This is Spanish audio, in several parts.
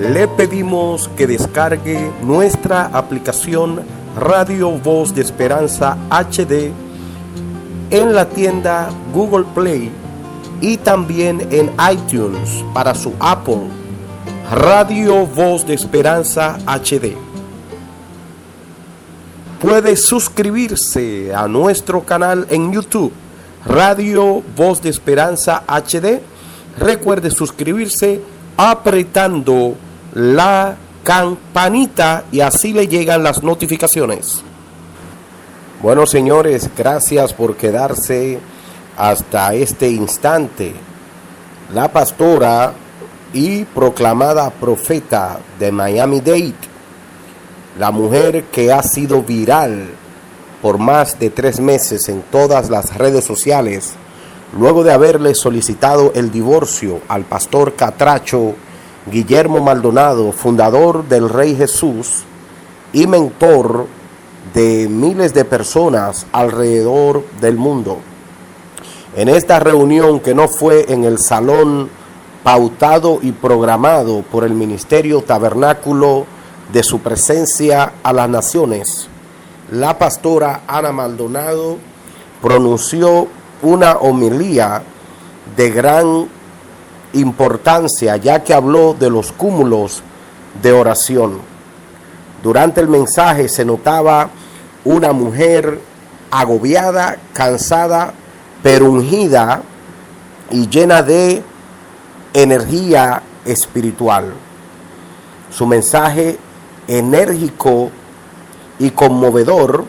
le pedimos que descargue nuestra aplicación Radio Voz de Esperanza HD en la tienda Google Play y también en iTunes para su Apple Radio Voz de Esperanza HD. Puede suscribirse a nuestro canal en YouTube Radio Voz de Esperanza HD. Recuerde suscribirse apretando la campanita y así le llegan las notificaciones. Bueno, señores, gracias por quedarse hasta este instante. La pastora y proclamada profeta de Miami Dade, la mujer que ha sido viral por más de tres meses en todas las redes sociales, luego de haberle solicitado el divorcio al pastor Catracho Guillermo Maldonado, fundador del Rey Jesús y mentor de miles de personas alrededor del mundo. En esta reunión que no fue en el salón pautado y programado por el Ministerio Tabernáculo de su presencia a las naciones, la pastora Ana Maldonado pronunció una homilía de gran importancia ya que habló de los cúmulos de oración. Durante el mensaje se notaba una mujer agobiada, cansada, pero ungida y llena de energía espiritual. Su mensaje enérgico y conmovedor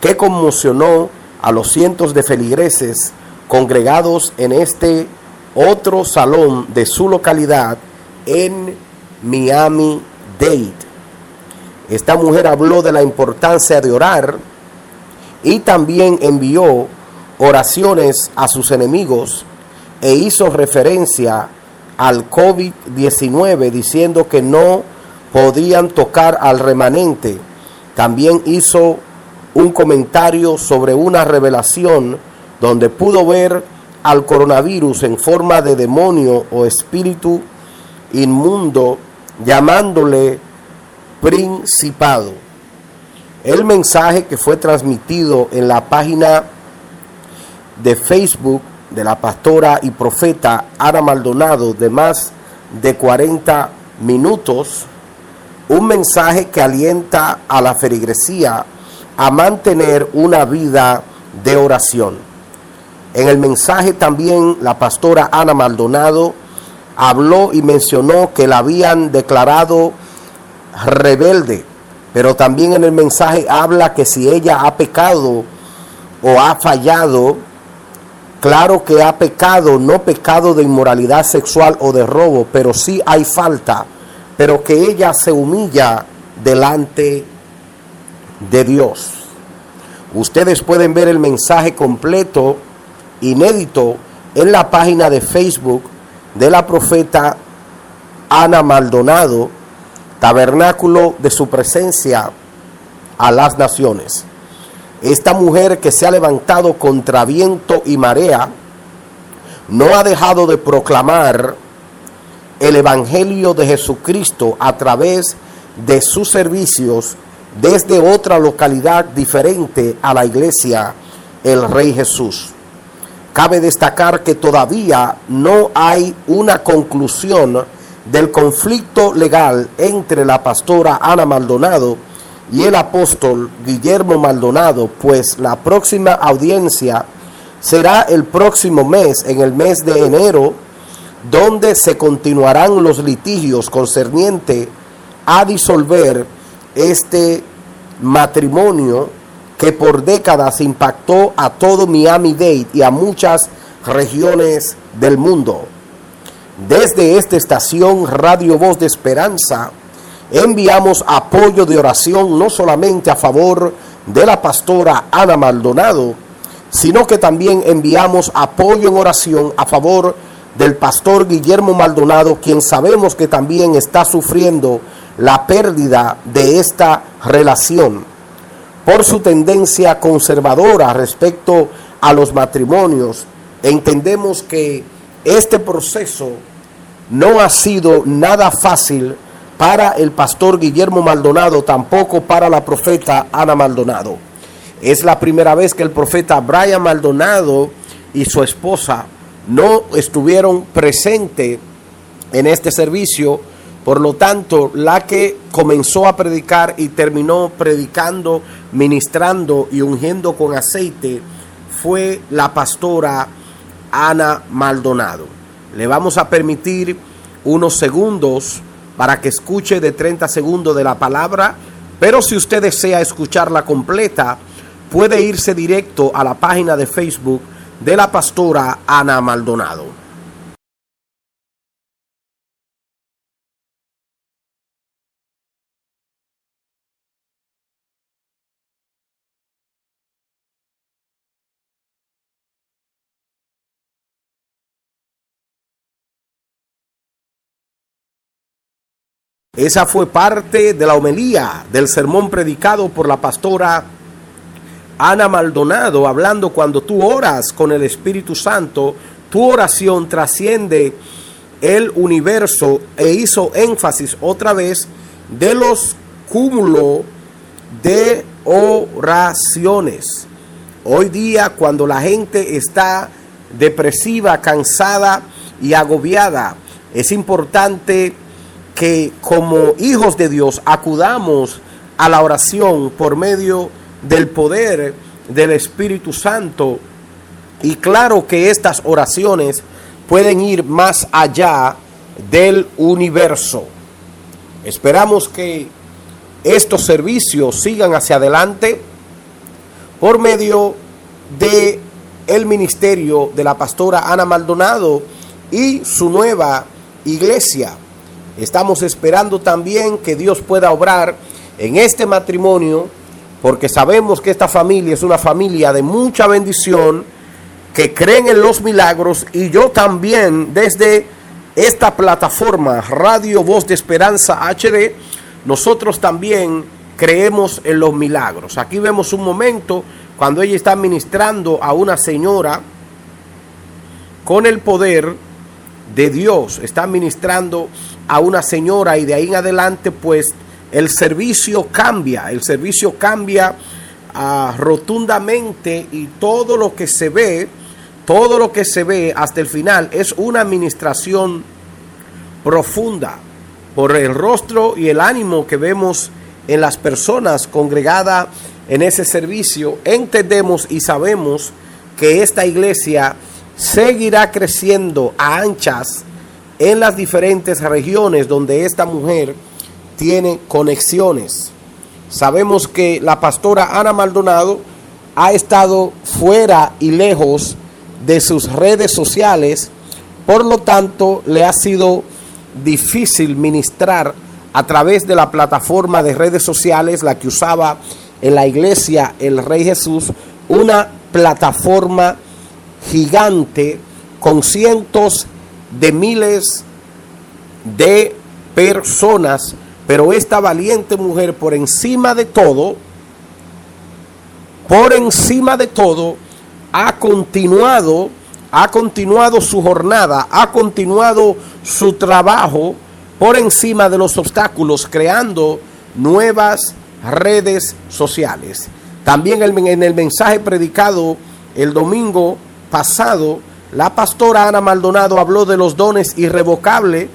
que conmocionó a los cientos de feligreses congregados en este otro salón de su localidad en Miami Dade. Esta mujer habló de la importancia de orar y también envió oraciones a sus enemigos e hizo referencia al COVID-19 diciendo que no podían tocar al remanente. También hizo un comentario sobre una revelación donde pudo ver al coronavirus en forma de demonio o espíritu inmundo, llamándole principado. El mensaje que fue transmitido en la página de Facebook de la pastora y profeta Ana Maldonado de más de 40 minutos, un mensaje que alienta a la feligresía a mantener una vida de oración. En el mensaje también la pastora Ana Maldonado habló y mencionó que la habían declarado rebelde, pero también en el mensaje habla que si ella ha pecado o ha fallado, claro que ha pecado, no pecado de inmoralidad sexual o de robo, pero sí hay falta, pero que ella se humilla delante de Dios. Ustedes pueden ver el mensaje completo inédito en la página de Facebook de la profeta Ana Maldonado, tabernáculo de su presencia a las naciones. Esta mujer que se ha levantado contra viento y marea, no ha dejado de proclamar el Evangelio de Jesucristo a través de sus servicios desde otra localidad diferente a la iglesia, el Rey Jesús. Cabe destacar que todavía no hay una conclusión del conflicto legal entre la pastora Ana Maldonado y el apóstol Guillermo Maldonado, pues la próxima audiencia será el próximo mes, en el mes de enero, donde se continuarán los litigios concernientes a disolver este matrimonio que por décadas impactó a todo Miami-Dade y a muchas regiones del mundo. Desde esta estación Radio Voz de Esperanza, enviamos apoyo de oración no solamente a favor de la pastora Ana Maldonado, sino que también enviamos apoyo en oración a favor del pastor Guillermo Maldonado, quien sabemos que también está sufriendo la pérdida de esta relación por su tendencia conservadora respecto a los matrimonios, entendemos que este proceso no ha sido nada fácil para el pastor Guillermo Maldonado, tampoco para la profeta Ana Maldonado. Es la primera vez que el profeta Brian Maldonado y su esposa no estuvieron presentes en este servicio. Por lo tanto, la que comenzó a predicar y terminó predicando, ministrando y ungiendo con aceite fue la pastora Ana Maldonado. Le vamos a permitir unos segundos para que escuche de 30 segundos de la palabra, pero si usted desea escucharla completa, puede irse directo a la página de Facebook de la pastora Ana Maldonado. Esa fue parte de la homelía del sermón predicado por la pastora Ana Maldonado, hablando cuando tú oras con el Espíritu Santo, tu oración trasciende el universo e hizo énfasis otra vez de los cúmulos de oraciones. Hoy día cuando la gente está depresiva, cansada y agobiada, es importante que como hijos de Dios acudamos a la oración por medio del poder del Espíritu Santo. Y claro que estas oraciones pueden ir más allá del universo. Esperamos que estos servicios sigan hacia adelante por medio de el ministerio de la pastora Ana Maldonado y su nueva iglesia. Estamos esperando también que Dios pueda obrar en este matrimonio, porque sabemos que esta familia es una familia de mucha bendición, que creen en los milagros y yo también desde esta plataforma Radio Voz de Esperanza HD, nosotros también creemos en los milagros. Aquí vemos un momento cuando ella está ministrando a una señora con el poder de Dios, está ministrando a una señora y de ahí en adelante pues el servicio cambia, el servicio cambia ah, rotundamente y todo lo que se ve, todo lo que se ve hasta el final es una administración profunda por el rostro y el ánimo que vemos en las personas congregadas en ese servicio, entendemos y sabemos que esta iglesia seguirá creciendo a anchas en las diferentes regiones donde esta mujer tiene conexiones. Sabemos que la pastora Ana Maldonado ha estado fuera y lejos de sus redes sociales, por lo tanto le ha sido difícil ministrar a través de la plataforma de redes sociales, la que usaba en la iglesia el Rey Jesús, una plataforma gigante con cientos de miles de personas, pero esta valiente mujer por encima de todo, por encima de todo, ha continuado, ha continuado su jornada, ha continuado su trabajo por encima de los obstáculos, creando nuevas redes sociales. También en el mensaje predicado el domingo pasado, la pastora Ana Maldonado habló de los dones irrevocables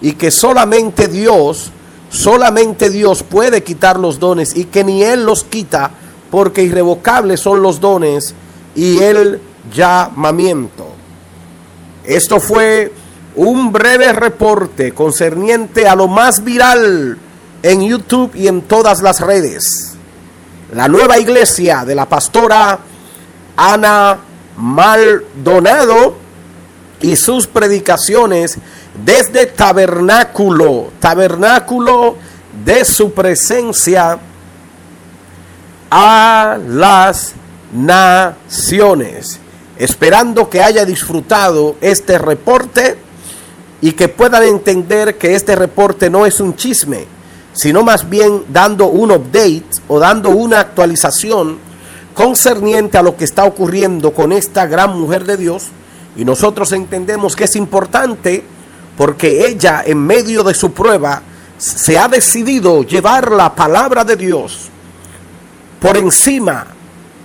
y que solamente Dios, solamente Dios puede quitar los dones y que ni Él los quita porque irrevocables son los dones y el llamamiento. Esto fue un breve reporte concerniente a lo más viral en YouTube y en todas las redes. La nueva iglesia de la pastora Ana Maldonado y sus predicaciones desde tabernáculo, tabernáculo de su presencia a las naciones. Esperando que haya disfrutado este reporte y que puedan entender que este reporte no es un chisme, sino más bien dando un update o dando una actualización concerniente a lo que está ocurriendo con esta gran mujer de Dios. Y nosotros entendemos que es importante porque ella en medio de su prueba se ha decidido llevar la palabra de Dios por encima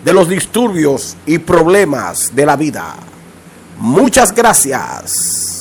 de los disturbios y problemas de la vida. Muchas gracias.